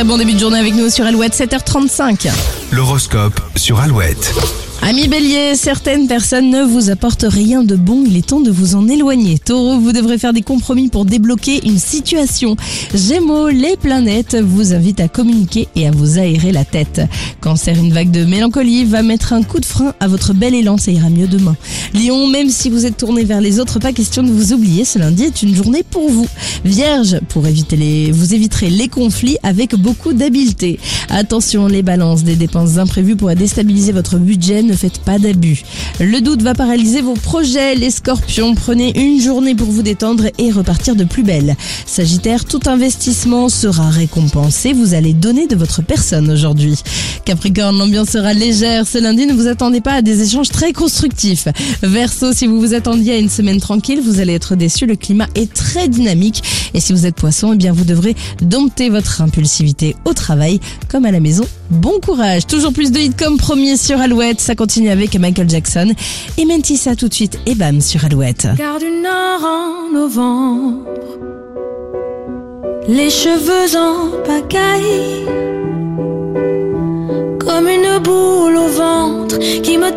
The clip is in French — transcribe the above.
Très bon début de journée avec nous sur Alouette, 7h35. L'horoscope sur Alouette. Amis bélier, certaines personnes ne vous apportent rien de bon, il est temps de vous en éloigner. Taureau, vous devrez faire des compromis pour débloquer une situation. Gémeaux, les planètes vous invitent à communiquer et à vous aérer la tête. Cancer, une vague de mélancolie va mettre un coup de frein à votre bel élan, ça ira mieux demain. Lion, même si vous êtes tourné vers les autres, pas question de vous oublier, ce lundi est une journée pour vous. Vierge, pour éviter les, vous éviterez les conflits avec beaucoup d'habileté. Attention, les balances, des dépenses imprévues pourraient déstabiliser votre budget, ne faites pas d'abus. Le doute va paralyser vos projets, les scorpions, prenez une journée pour vous détendre et repartir de plus belle. Sagittaire, tout investissement sera récompensé, vous allez donner de votre personne aujourd'hui. Capricorne, l'ambiance sera légère, ce lundi ne vous attendez pas à des échanges très constructifs. Verseau, si vous vous attendiez à une semaine tranquille, vous allez être déçu, le climat est très dynamique et si vous êtes poisson, eh bien vous devrez dompter votre impulsivité au travail comme à la maison. Bon courage. Toujours plus de hits comme premier sur Alouette. Ça continue avec Michael Jackson. Et Mentissa tout de suite et bam sur Alouette. Les cheveux en. Comme une boule au ventre qui me